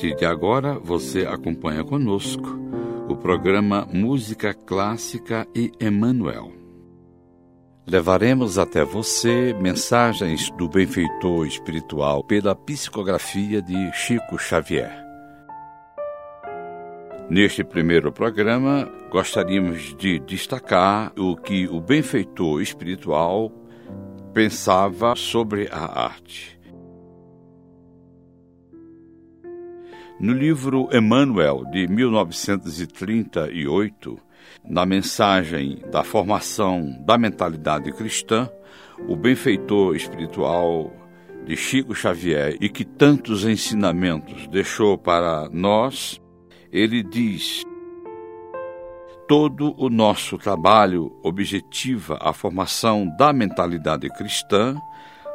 partir de agora, você acompanha conosco o programa Música Clássica e Emmanuel. Levaremos até você mensagens do benfeitor espiritual pela psicografia de Chico Xavier. Neste primeiro programa, gostaríamos de destacar o que o benfeitor espiritual pensava sobre a arte. No livro Emmanuel, de 1938, na mensagem da formação da mentalidade cristã, o benfeitor espiritual de Chico Xavier e que tantos ensinamentos deixou para nós, ele diz: Todo o nosso trabalho objetiva a formação da mentalidade cristã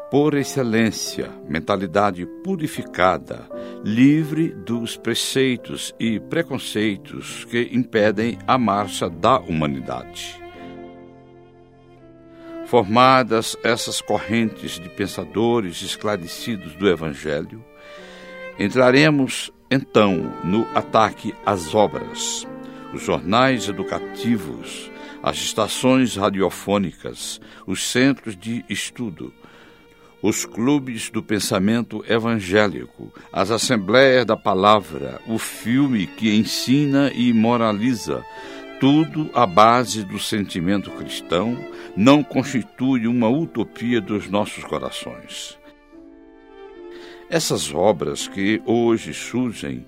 por excelência, mentalidade purificada, livre dos preceitos e preconceitos que impedem a marcha da humanidade. Formadas essas correntes de pensadores esclarecidos do Evangelho, entraremos então no ataque às obras, os jornais educativos, as estações radiofônicas, os centros de estudo, os clubes do pensamento evangélico, as assembleias da palavra, o filme que ensina e moraliza, tudo à base do sentimento cristão, não constitui uma utopia dos nossos corações. Essas obras que hoje surgem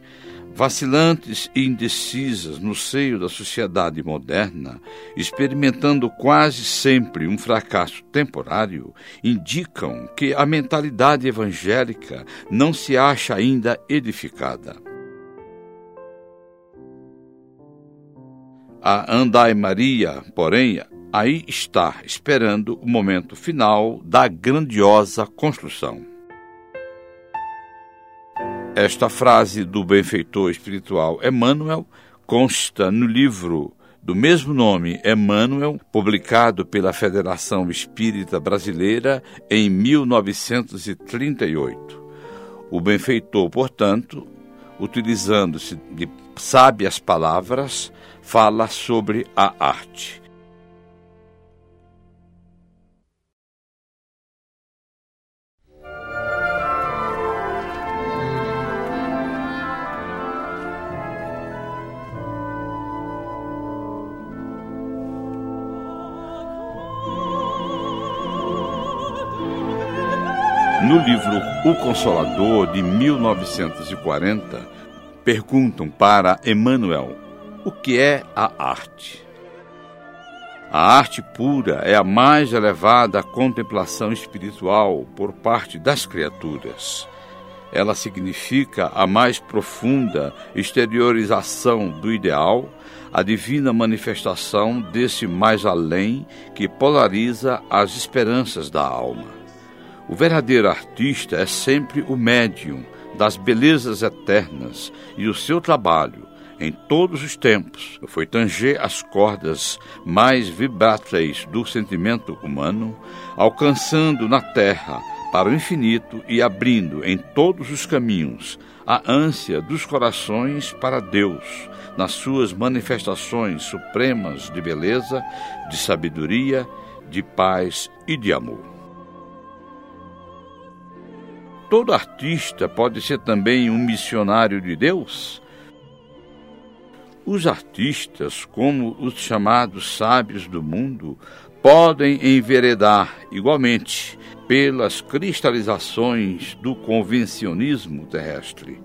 vacilantes e indecisas no seio da sociedade moderna, experimentando quase sempre um fracasso temporário, indicam que a mentalidade evangélica não se acha ainda edificada. A Andai Maria, porém, aí está, esperando o momento final da grandiosa construção. Esta frase do benfeitor espiritual Emmanuel consta no livro do mesmo nome, Emmanuel, publicado pela Federação Espírita Brasileira em 1938. O benfeitor, portanto, utilizando-se de sábias palavras, fala sobre a arte. No livro O Consolador, de 1940, perguntam para Emmanuel o que é a arte. A arte pura é a mais elevada contemplação espiritual por parte das criaturas. Ela significa a mais profunda exteriorização do ideal, a divina manifestação desse mais além que polariza as esperanças da alma. O verdadeiro artista é sempre o médium das belezas eternas e o seu trabalho, em todos os tempos, foi tanger as cordas mais vibráteis do sentimento humano, alcançando na terra para o infinito e abrindo em todos os caminhos a ânsia dos corações para Deus, nas suas manifestações supremas de beleza, de sabedoria, de paz e de amor. Todo artista pode ser também um missionário de Deus? Os artistas, como os chamados sábios do mundo, podem enveredar igualmente pelas cristalizações do convencionismo terrestre,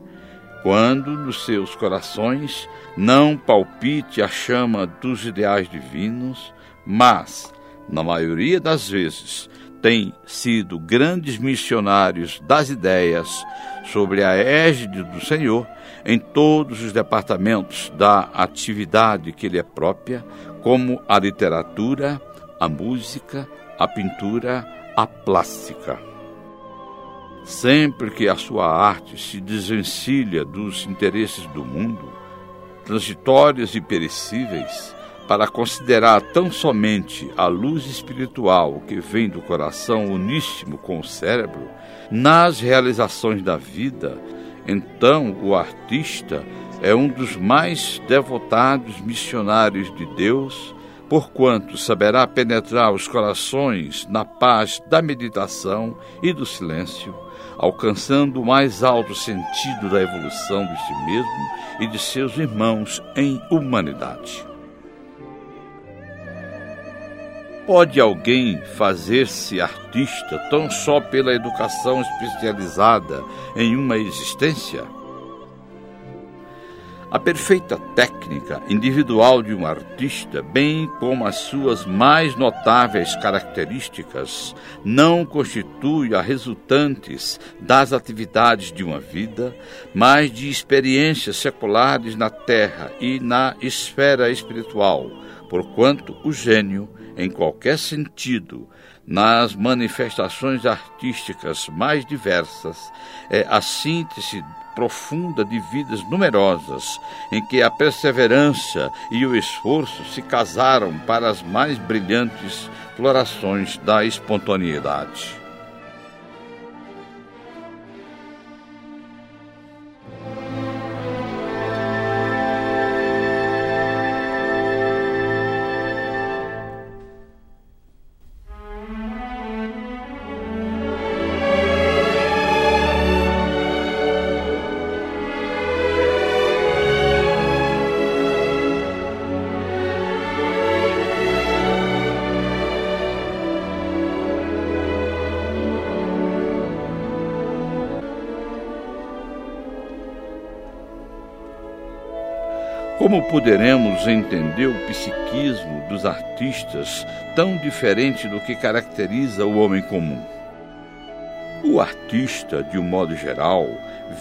quando nos seus corações não palpite a chama dos ideais divinos, mas, na maioria das vezes, têm sido grandes missionários das ideias sobre a égide do Senhor em todos os departamentos da atividade que lhe é própria, como a literatura, a música, a pintura, a plástica. Sempre que a sua arte se desvencilha dos interesses do mundo, transitórios e perecíveis, para considerar tão somente a luz espiritual que vem do coração uníssimo com o cérebro, nas realizações da vida, Então, o artista é um dos mais devotados missionários de Deus, porquanto saberá penetrar os corações na paz da meditação e do silêncio, alcançando o mais alto sentido da evolução de si mesmo e de seus irmãos em humanidade. Pode alguém fazer-se artista tão só pela educação especializada em uma existência? A perfeita técnica individual de um artista, bem como as suas mais notáveis características, não constitui a resultantes das atividades de uma vida, mas de experiências seculares na terra e na esfera espiritual, porquanto o gênio em qualquer sentido, nas manifestações artísticas mais diversas, é a síntese profunda de vidas numerosas, em que a perseverança e o esforço se casaram para as mais brilhantes florações da espontaneidade. Como poderemos entender o psiquismo dos artistas tão diferente do que caracteriza o homem comum? O artista, de um modo geral,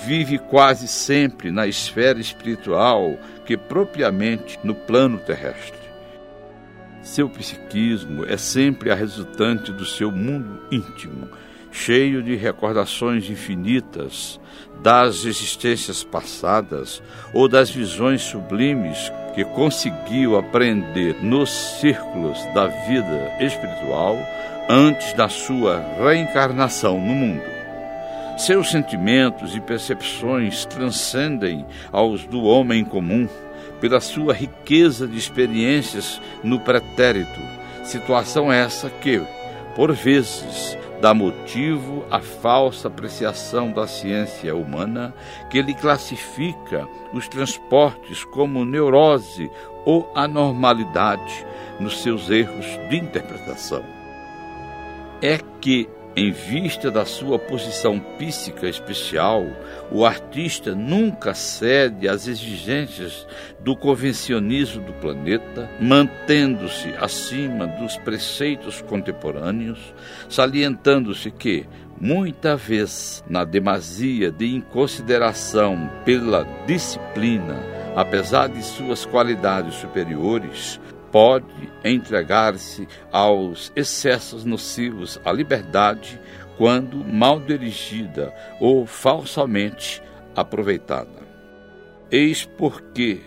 vive quase sempre na esfera espiritual que propriamente no plano terrestre. Seu psiquismo é sempre a resultante do seu mundo íntimo, cheio de recordações infinitas das existências passadas ou das visões sublimes que conseguiu aprender nos círculos da vida espiritual antes da sua reencarnação no mundo. Seus sentimentos e percepções transcendem aos do homem comum pela sua riqueza de experiências no pretérito, situação essa que, por vezes, dá motivo à falsa apreciação da ciência humana, que lhe classifica os transportes como neurose ou anormalidade nos seus erros de interpretação. É que em vista da sua posição psíquica especial, o artista nunca cede às exigências do convencionismo do planeta, mantendo-se acima dos preceitos contemporâneos, salientando-se que, muita vez, na demasia de inconsideração pela disciplina, apesar de suas qualidades superiores, pode entregar-se aos excessos nocivos à liberdade quando mal dirigida ou falsamente aproveitada. Eis porque,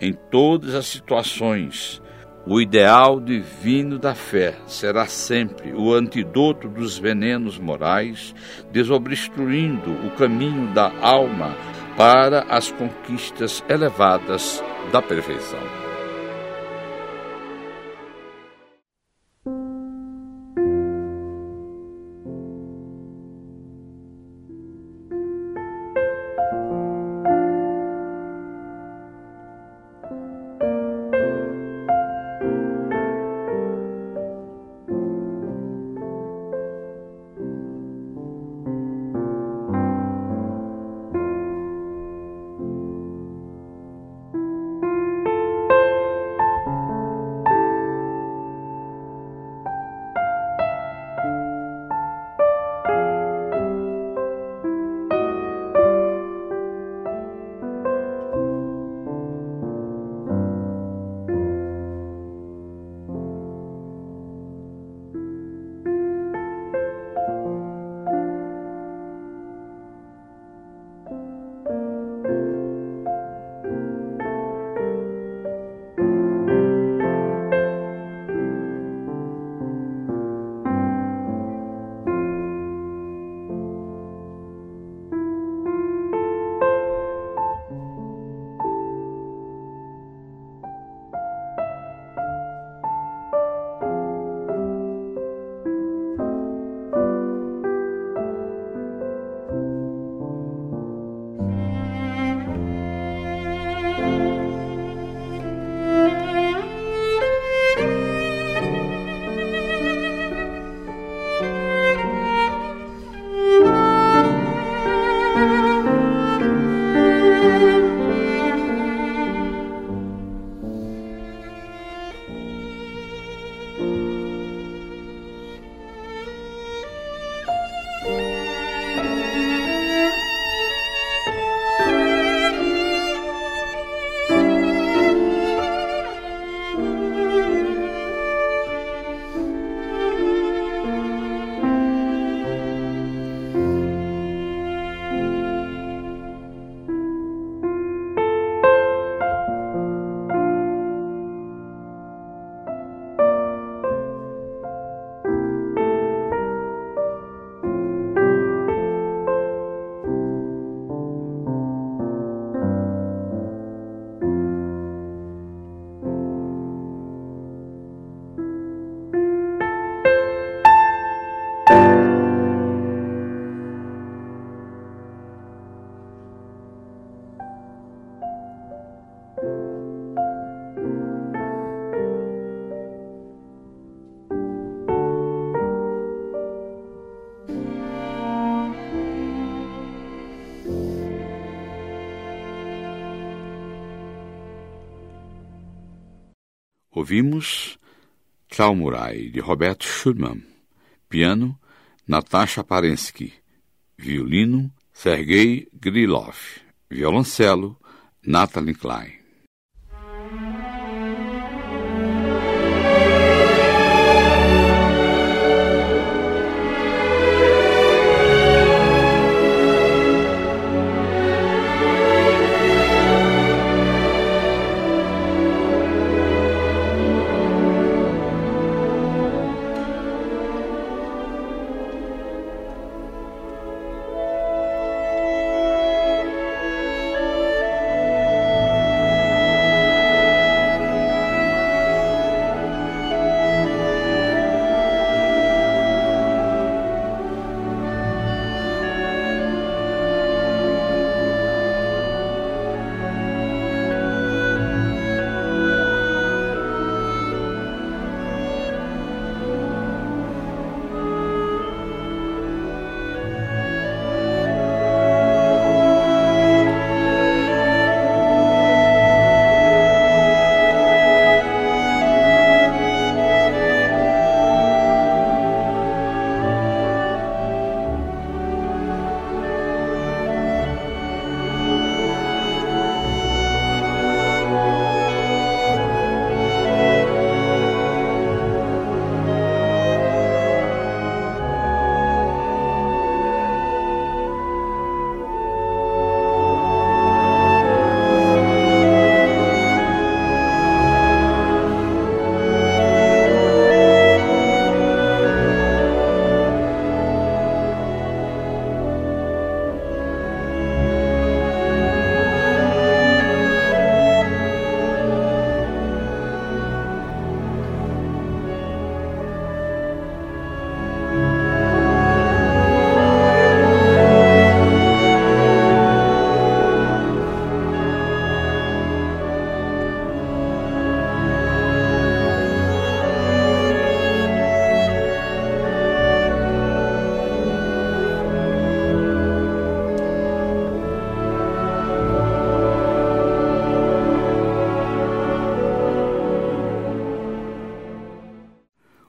em todas as situações, o ideal divino da fé será sempre o antídoto dos venenos morais, desobstruindo o caminho da alma para as conquistas elevadas da perfeição. Ouvimos Tchau Murai, de Roberto Schulman. Piano, Natasha Parensky. Violino, Sergei Grilov. Violoncelo, Natalie Klein.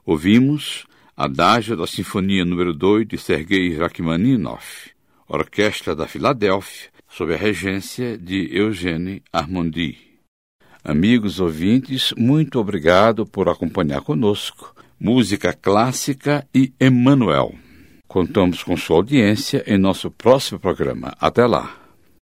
Ouvimos Adágio da Sinfonia número 2 de Sergei Rachmaninoff, Orquestra da Filadélfia, sob a regência de Eugênie Armondi. Amigos ouvintes, muito obrigado por acompanhar conosco música clássica e Emmanuel. Contamos com sua audiência em nosso próximo programa. Até lá!